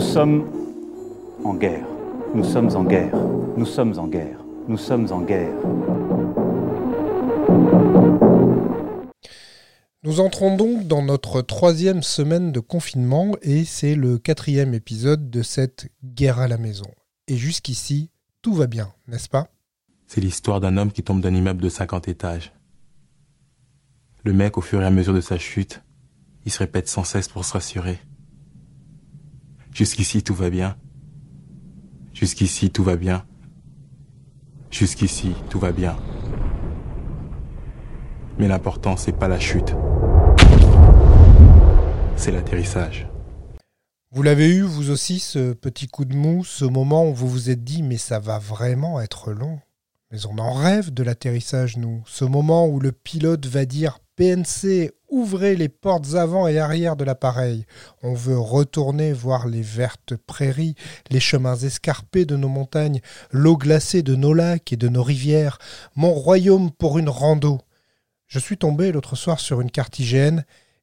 Nous sommes en guerre. Nous sommes en guerre. Nous sommes en guerre. Nous sommes en guerre. Nous entrons donc dans notre troisième semaine de confinement et c'est le quatrième épisode de cette guerre à la maison. Et jusqu'ici, tout va bien, n'est-ce pas? C'est l'histoire d'un homme qui tombe d'un immeuble de 50 étages. Le mec, au fur et à mesure de sa chute, il se répète sans cesse pour se rassurer. Jusqu'ici, tout va bien. Jusqu'ici, tout va bien. Jusqu'ici, tout va bien. Mais l'important, c'est pas la chute. C'est l'atterrissage. Vous l'avez eu, vous aussi, ce petit coup de mou, ce moment où vous vous êtes dit, mais ça va vraiment être long. Mais on en rêve de l'atterrissage, nous. Ce moment où le pilote va dire PNC, ouvrez les portes avant et arrière de l'appareil. On veut retourner voir les vertes prairies, les chemins escarpés de nos montagnes, l'eau glacée de nos lacs et de nos rivières, mon royaume pour une rando. Je suis tombé l'autre soir sur une carte IGN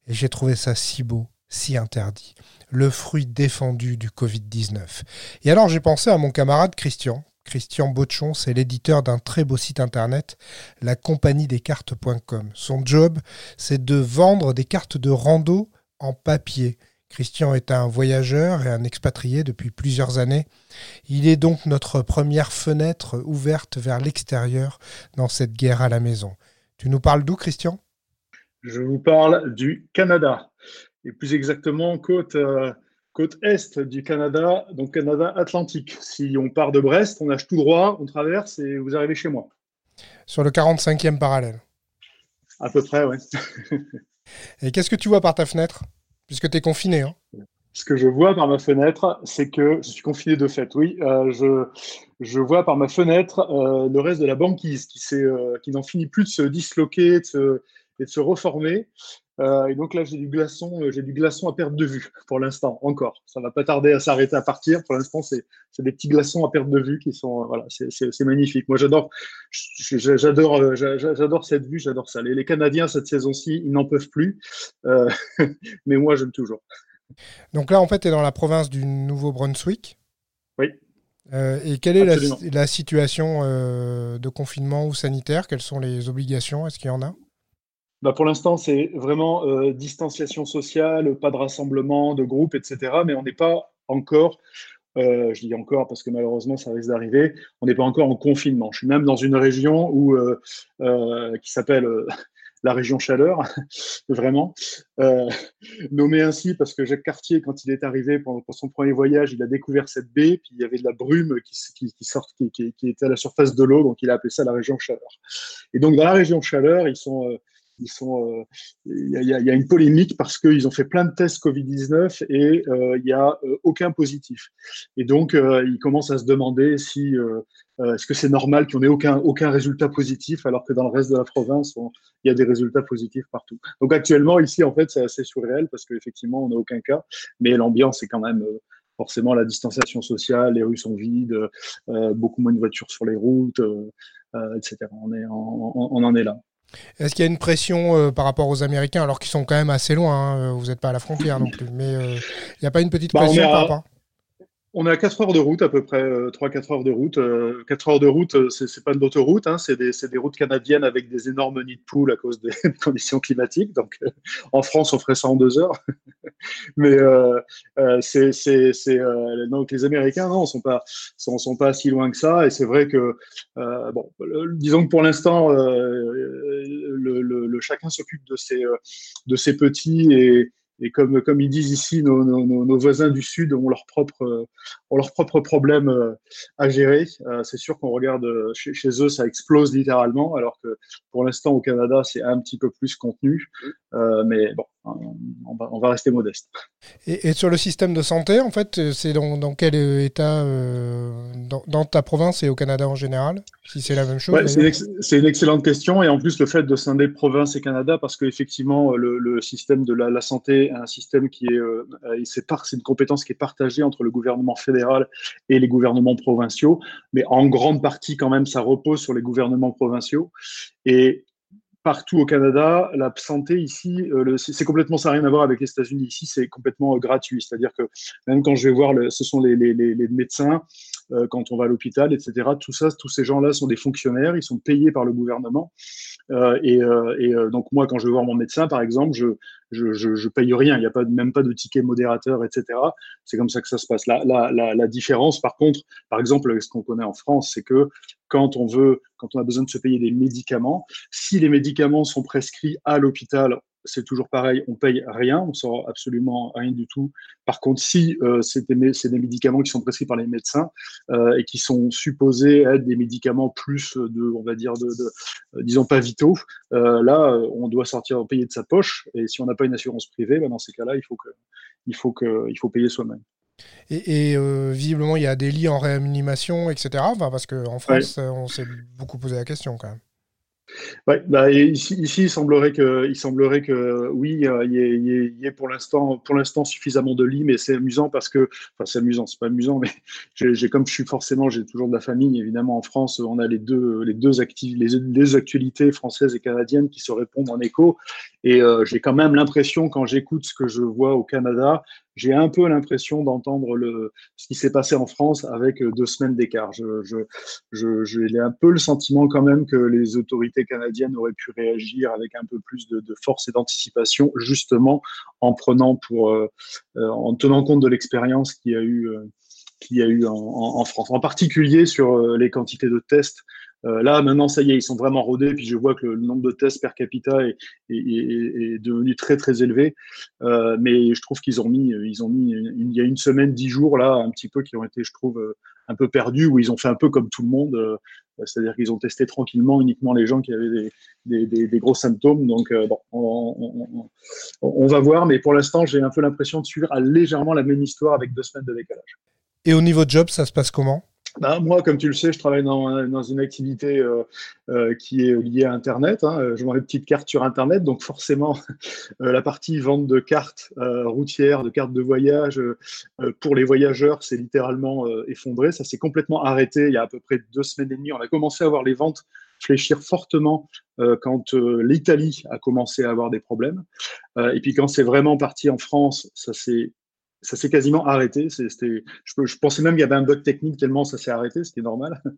et j'ai trouvé ça si beau, si interdit. Le fruit défendu du Covid-19. Et alors j'ai pensé à mon camarade Christian, Christian Bochon, c'est l'éditeur d'un très beau site internet, la compagnie des cartes.com. Son job, c'est de vendre des cartes de rando en papier. Christian est un voyageur et un expatrié depuis plusieurs années. Il est donc notre première fenêtre ouverte vers l'extérieur dans cette guerre à la maison. Tu nous parles d'où, Christian? Je vous parle du Canada, et plus exactement côte, euh, côte est du Canada, donc Canada Atlantique. Si on part de Brest, on nage tout droit, on traverse et vous arrivez chez moi. Sur le 45e parallèle. À peu près, oui. et qu'est-ce que tu vois par ta fenêtre? Puisque tu es confiné. Hein ce que je vois par ma fenêtre, c'est que je suis confiné de fait, oui. Euh, je, je, vois par ma fenêtre euh, le reste de la banquise qui, euh, qui n'en finit plus de se disloquer de se, et de se reformer. Euh, et donc là, j'ai du glaçon, euh, j'ai du glaçon à perte de vue pour l'instant, encore. Ça va pas tarder à s'arrêter à partir. Pour l'instant, c'est des petits glaçons à perte de vue qui sont, euh, voilà, c'est magnifique. Moi, j'adore, j'adore, j'adore cette vue, j'adore ça. Les, les, Canadiens cette saison-ci, ils n'en peuvent plus, euh, mais moi, j'aime toujours. Donc là, en fait, tu es dans la province du Nouveau-Brunswick. Oui. Euh, et quelle est la, la, situation de confinement ou sanitaire? Quelles sont les obligations? Est-ce qu'il y en a? Bah pour l'instant, c'est vraiment euh, distanciation sociale, pas de rassemblement, de groupe, etc. Mais on n'est pas encore, euh, je dis encore parce que malheureusement, ça risque d'arriver, on n'est pas encore en confinement. Je suis même dans une région euh, qui s'appelle la région chaleur, vraiment, nommée ainsi parce que Jacques Cartier, quand il est arrivé pour, son premier voyage, il a découvert cette baie, puis il y avait de la brume qui, qui, qui, était à la surface de l'eau, donc il a appelé ça la région chaleur. Et donc dans la région chaleur, ils sont euh, il y, a, une polémique parce qu'ils ont fait plein de tests Covid-19 et euh, il n'y a euh, aucun positif. Et donc, ils commencent à se demander si est-ce que c'est normal qu'on ait aucun, aucun résultat positif alors que dans le reste de la province, il y a des résultats positifs partout. Donc actuellement, ici, en fait, c'est assez surréel parce qu'effectivement, on n'a aucun cas, mais l'ambiance est quand même forcément la distanciation sociale, les rues sont vides, beaucoup moins de voitures sur les routes, etc. On, en est là. Est-ce qu'il y a une pression euh, par rapport aux Américains, alors qu'ils sont quand même assez loin hein, euh, Vous n'êtes pas à la frontière non plus. Mais euh, il n'y a pas une petite bah, pression par rapport on est à 4 heures de route, à peu près 3-4 heures de route. 4 heures de route, c'est pas de l'autoroute, hein, c'est des, routes canadiennes avec des énormes nids de poules à cause des conditions climatiques. Donc en France, on ferait ça en 2 heures. Mais euh, c'est donc les Américains, non, sont pas sont, sont, pas si loin que ça. Et c'est vrai que bon, disons que pour l'instant, le, chacun s'occupe de ses de ses petits et et comme, comme ils disent ici, nos, nos, nos voisins du Sud ont leurs propres, ont leurs propres problèmes euh, à gérer. Euh, c'est sûr qu'on regarde euh, chez, chez, eux, ça explose littéralement, alors que pour l'instant au Canada, c'est un petit peu plus contenu. Euh, mais bon, on va, on va, rester modeste. Et, et, sur le système de santé, en fait, c'est dans, dans, quel état euh, dans, dans, ta province et au Canada en général Si c'est la même chose ouais, C'est une, excellente question. Et en plus, le fait de scinder province et Canada, parce qu'effectivement, le, le, système de la, la, santé est un système qui est, euh, c'est une compétence qui est partagée entre le gouvernement fédéral et les gouvernements provinciaux. Mais en grande partie, quand même, ça repose sur les gouvernements provinciaux. Et partout au Canada, la santé ici, c'est complètement ça n'a rien à voir avec les États-Unis. Ici, c'est complètement gratuit. C'est-à-dire que même quand je vais voir, ce sont les, les médecins, quand on va à l'hôpital, etc. Tout ça, tous ces gens-là sont des fonctionnaires, ils sont payés par le gouvernement. Euh, et, euh, euh, donc moi, quand je vais voir mon médecin, par exemple, je, je paye rien. Il n'y a pas même pas de ticket modérateur, etc. C'est comme ça que ça se passe. La, la, la, la différence, par contre, par exemple, ce qu'on connaît en France, c'est que quand on veut, quand on a besoin de se payer des médicaments, si les médicaments sont prescrits à l'hôpital, c'est toujours pareil, on paye rien, on sort absolument rien du tout. Par contre, si euh, c'est des, des, médicaments qui sont prescrits par les médecins euh, et qui sont supposés être des médicaments plus de, on va dire, de, de euh, disons pas vitaux, là, on doit sortir payer de sa poche. Et si on n'a pas une assurance privée, ben dans ces cas-là, il faut que, il faut que, il faut payer soi-même. Et, et euh, visiblement, il y a des lits en réanimation, etc. Enfin, parce qu'en France, ouais. on s'est beaucoup posé la question quand même. Bah, ici, il semblerait que, il semblerait que oui, il y ait, pour l'instant, suffisamment de lits, mais c'est amusant parce que, enfin, c'est amusant, c'est pas amusant, mais j'ai, comme je suis forcément, j'ai toujours de la famille, évidemment, en France, on a les deux, les deux activités, les actualités françaises et canadiennes qui se répondent en écho, et euh, j'ai quand même l'impression, quand j'écoute ce que je vois au Canada, j'ai un peu l'impression d'entendre le, ce qui s'est passé en France avec euh, deux semaines d'écart. Je, je, je, j'ai un peu le sentiment quand même que les autorités canadiennes auraient pu réagir avec un peu plus de, force et d'anticipation, justement en prenant pour, euh, euh en tenant compte de l'expérience qu'il y a eu, euh, qu'il y a eu en, en, en, France, en particulier sur euh, les quantités de tests euh, là, maintenant, ça y est, ils sont vraiment rodés. Puis je vois que le, nombre de tests per capita est, devenu très très élevé. Euh, mais je trouve qu'ils ont mis, ils ont mis, il y a une semaine, dix jours là, un petit peu qui ont été, je trouve, euh, un peu perdus, où ils ont fait un peu comme tout le monde. C'est-à-dire qu'ils ont testé tranquillement uniquement les gens qui avaient des, gros symptômes. Donc, on, on, va voir. Mais pour l'instant, j'ai un peu l'impression de suivre légèrement la même histoire avec deux semaines de décalage. Et au niveau de job, ça se passe comment? Bah, moi, comme tu le sais, je travaille dans, une activité euh, euh, qui est liée à Internet. Hein. Je vends des petites cartes sur Internet, donc forcément, euh, la partie vente de cartes routières, de cartes de voyage pour les voyageurs, c'est littéralement effondré. Ça s'est complètement arrêté il y a à peu près deux semaines et demie. On a commencé à voir les ventes fléchir fortement quand l'Italie a commencé à avoir des problèmes. et puis quand c'est vraiment parti en France, ça s'est ça s'est quasiment arrêté. C'était, je, pensais même qu'il y avait un bug technique tellement ça s'est arrêté, ce qui est normal.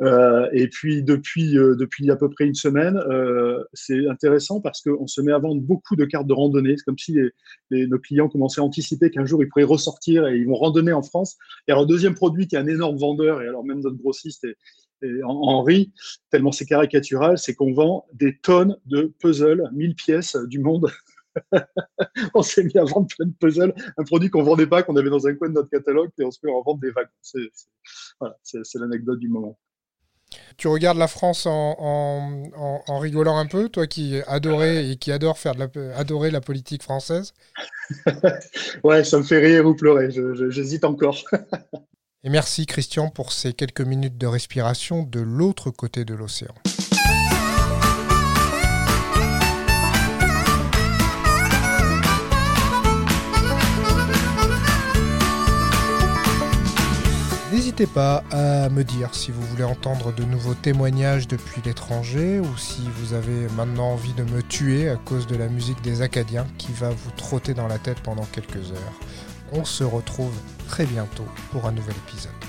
Euh, et puis depuis, euh, depuis à peu près une semaine, euh, c'est intéressant parce qu'on se met à vendre beaucoup de cartes de randonnée. C'est comme si nos clients commençaient à anticiper qu'un jour ils pourraient ressortir et ils vont randonner en France. Et alors, deuxième produit qui est un énorme vendeur, et alors même notre grossiste est, Henri, tellement c'est caricatural, c'est qu'on vend des tonnes de puzzles, 1000 pièces du monde on s'est mis à vendre plein de puzzles, un produit qu'on vendait pas, qu'on avait dans un coin de notre catalogue, et on se met à vendre des vagues. C'est voilà, l'anecdote du moment. Tu regardes la France en, en, en, en, rigolant un peu, toi qui adorais et qui adore faire de la, adorer la politique française? Ouais, ça me fait rire ou pleurer, j'hésite encore. et merci Christian pour ces quelques minutes de respiration de l'autre côté de l'océan. N'hésitez pas à me dire si vous voulez entendre de nouveaux témoignages depuis l'étranger ou si vous avez maintenant envie de me tuer à cause de la musique des Acadiens qui va vous trotter dans la tête pendant quelques heures. On se retrouve très bientôt pour un nouvel épisode.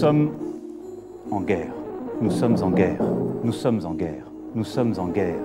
Sommes en guerre. Nous sommes en guerre. Nous sommes en guerre. Nous sommes en guerre.